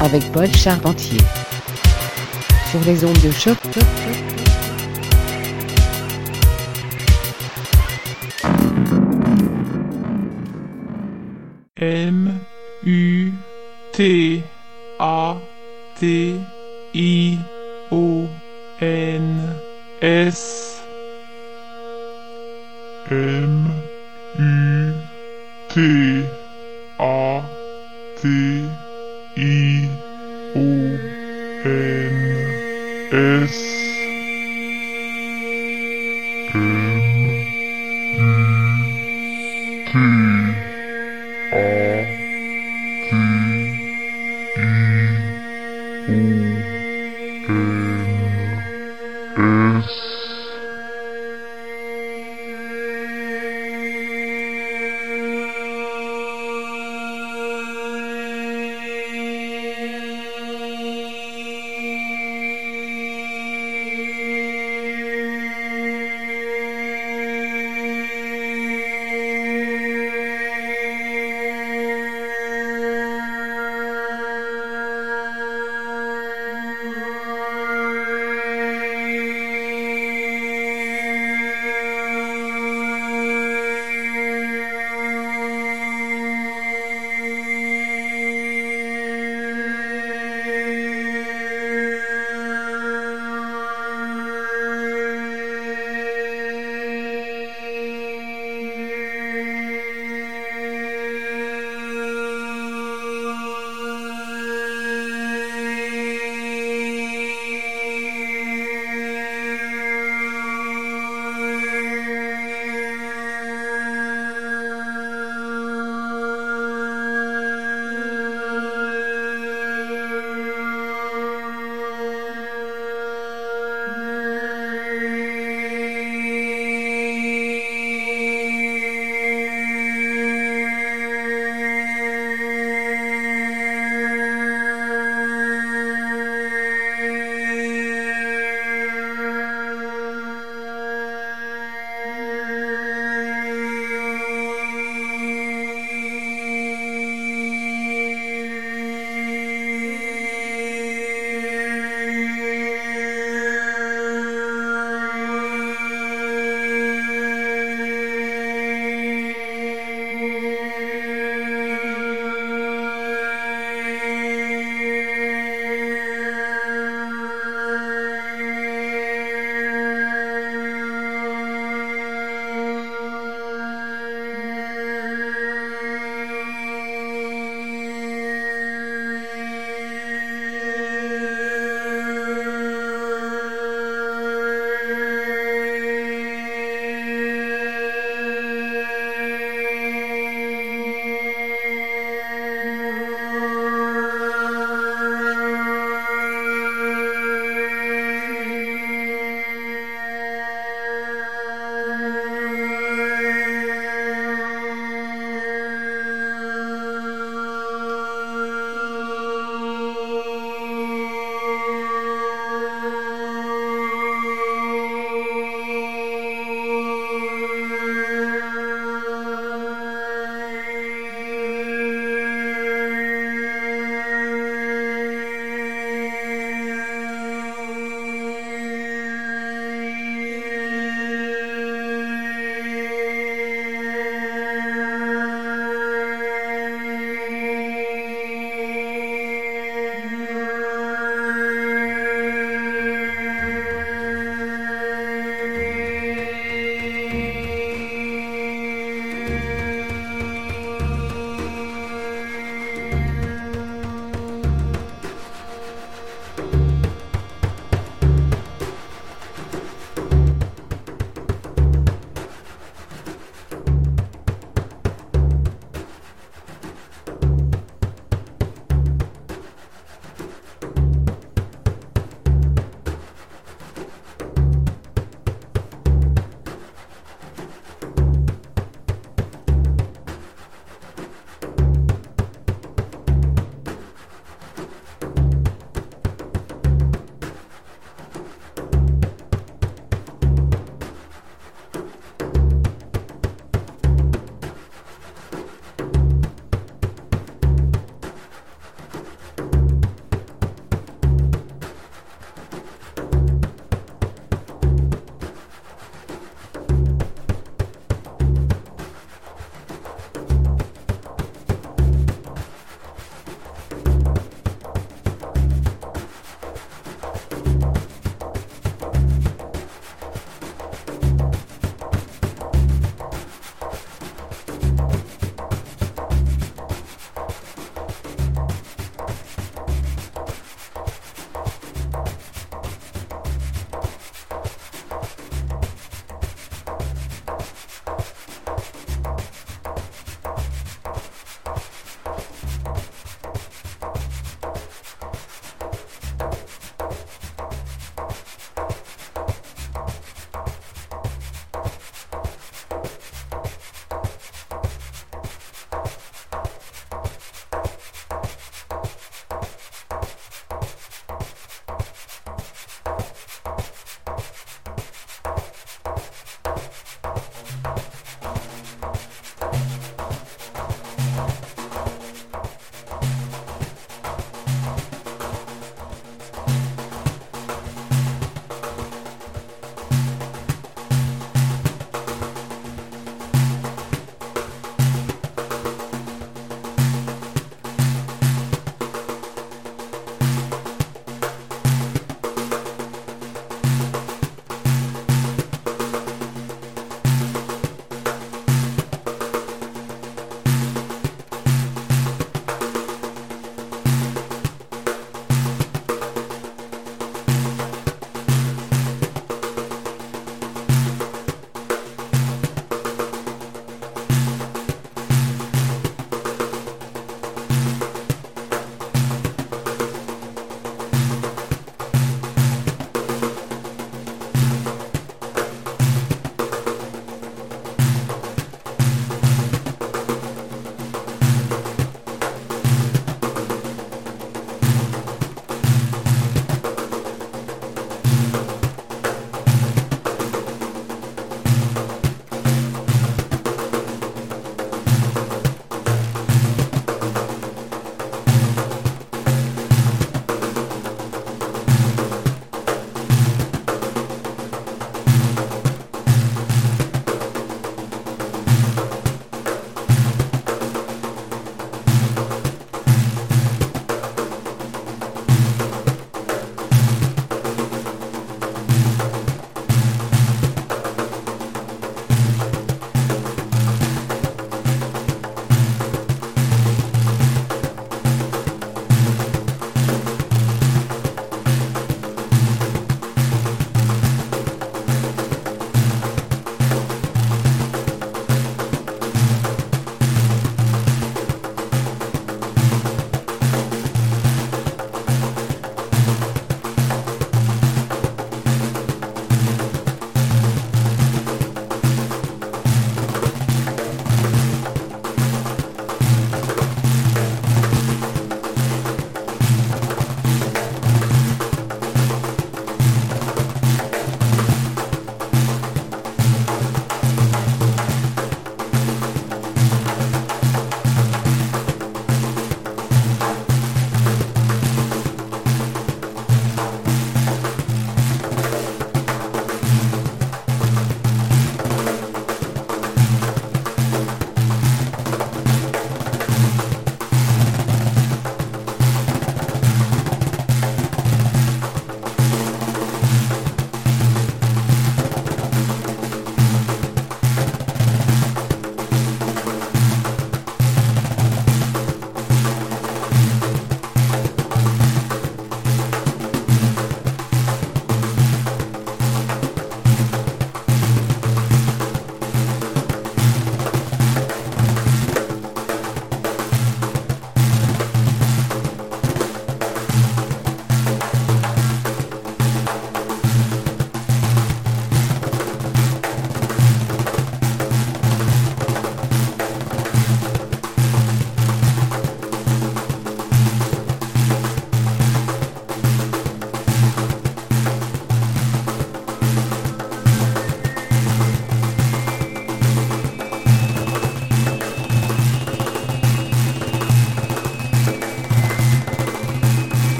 avec Paul Charpentier sur les ondes de choc. M U T A T I O N S M U T A T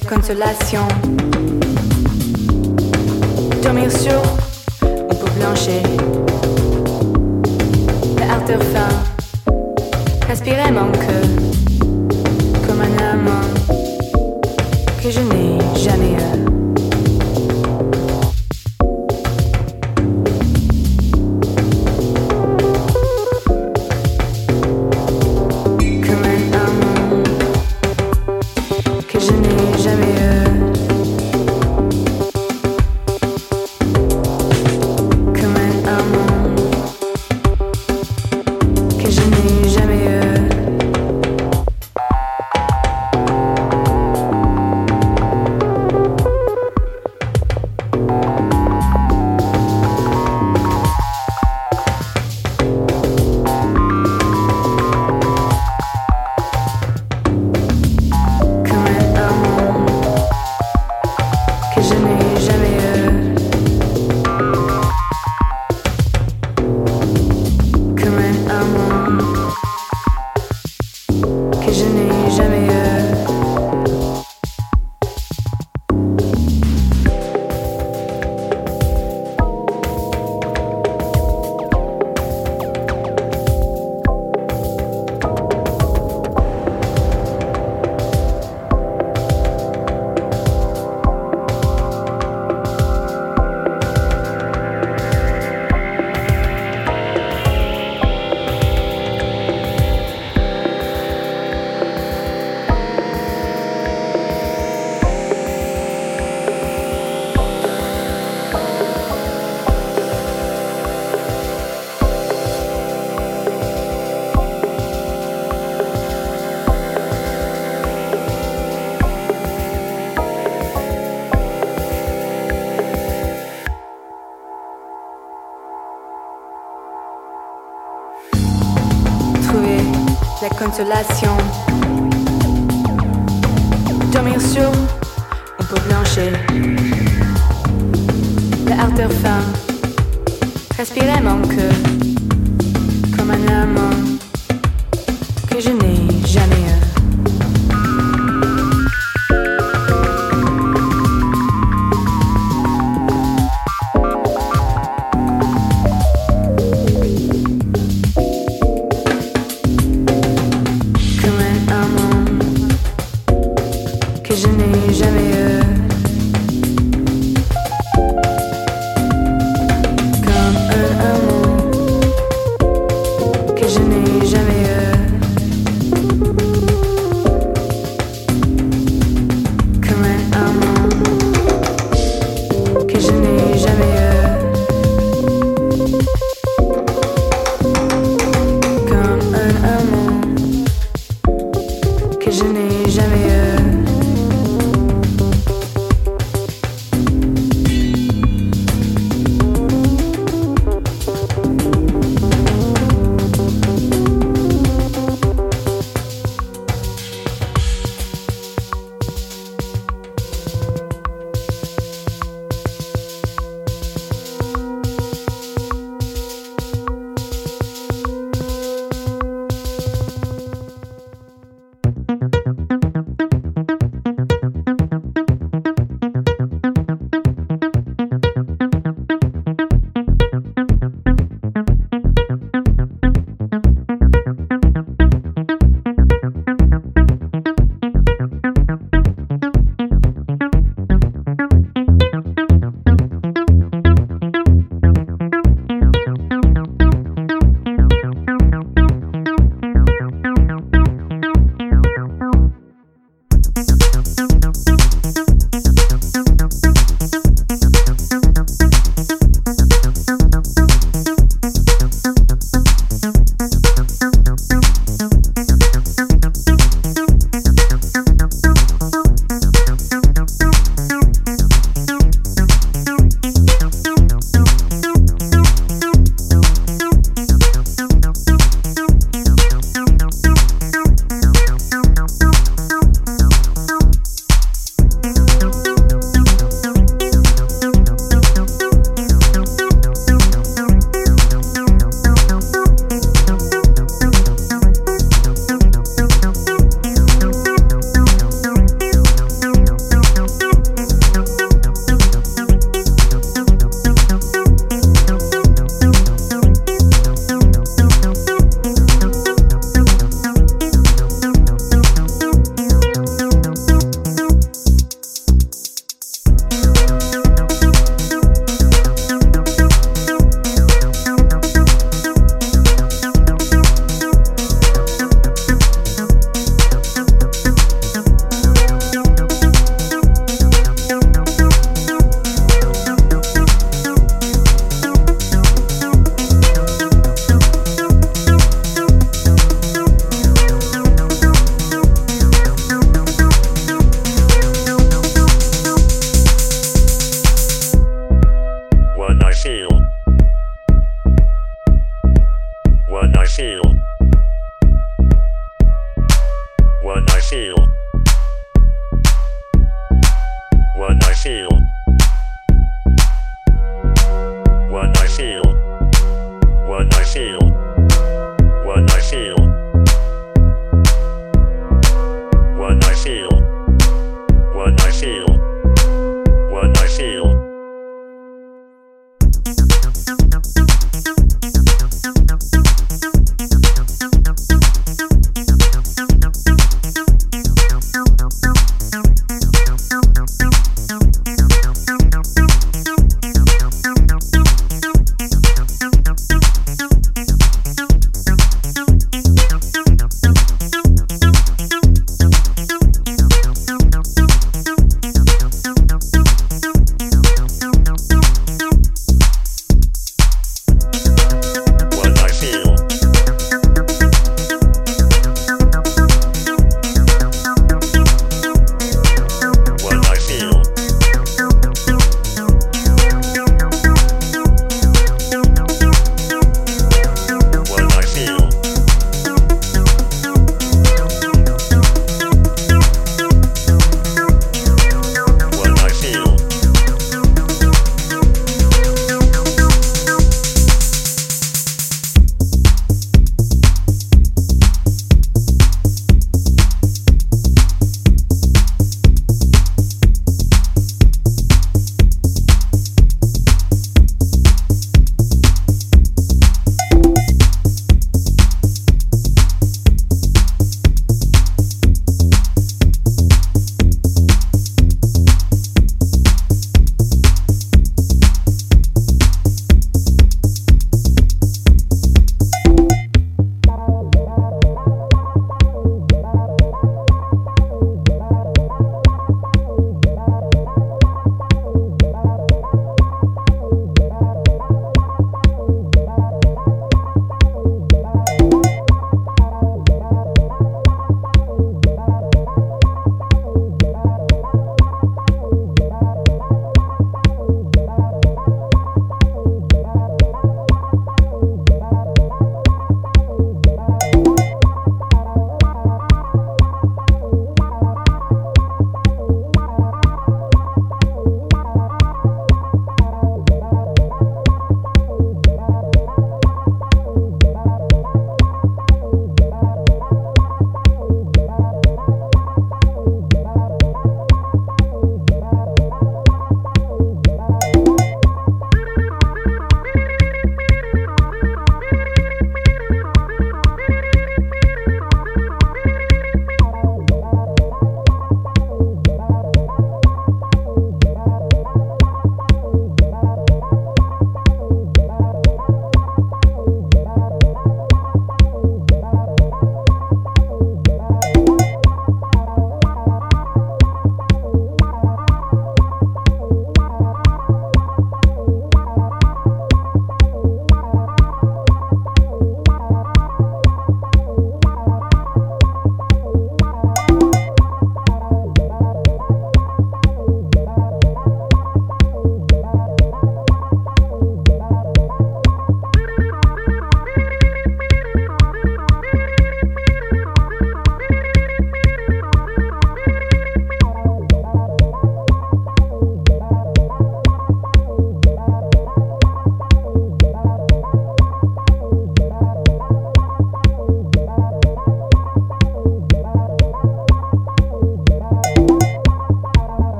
consolation. Dormir sur une peau blanchée. Le artère fin, respirer mon cœur comme un amant que je n'ai jamais eu. consolation. Dormir sur on peut blanchir. La ardeur faim, respirer mon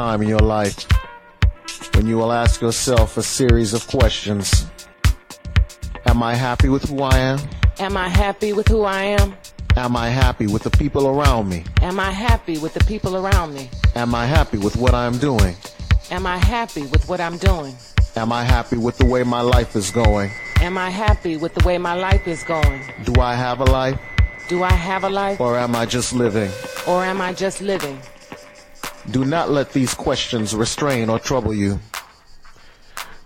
time in your life when you will ask yourself a series of questions. Am I happy with who I am? Am I happy with who I am? Am I happy with the people around me? Am I happy with the people around me? Am I happy with what I'm doing? Am I happy with what I'm doing? Am I happy with the way my life is going? Am I happy with the way my life is going? Do I have a life Do I have a life or am I just living? or am I just living? Do not let these questions restrain or trouble you.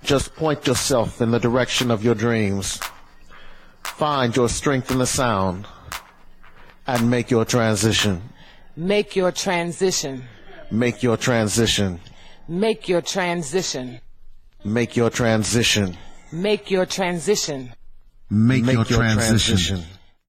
Just point yourself in the direction of your dreams. Find your strength in the sound and make your transition. Make your transition. Make your transition. Make your transition. Make your transition. Make your transition. Make, your, transition.